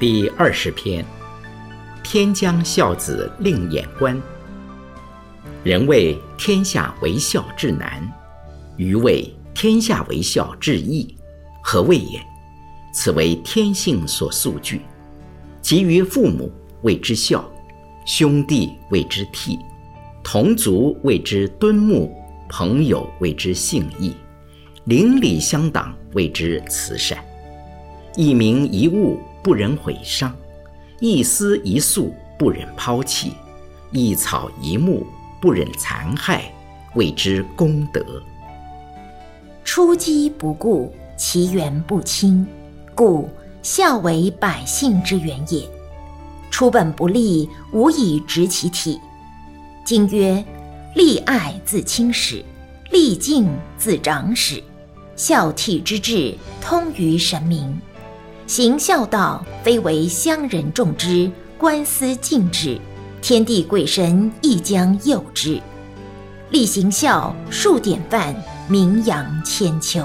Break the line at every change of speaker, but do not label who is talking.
第二十篇：天将孝子令眼观。人谓天下为孝至难，余谓天下为孝至易。何谓也？此为天性所素具。及于父母，谓之孝；兄弟谓之悌；同族谓之敦睦；朋友谓之信义；邻里乡党谓之慈善。一名一物。不忍毁伤，一丝一粟不忍抛弃，一草一木不忍残害，谓之功德。
出机不顾，其源不清，故孝为百姓之源也。出本不立，无以直其体。今曰：立爱自亲始，立敬自长始，孝悌之志通于神明。行孝道，非为乡人重之，官司敬之，天地鬼神亦将佑之。立行孝，树典范，名扬千秋。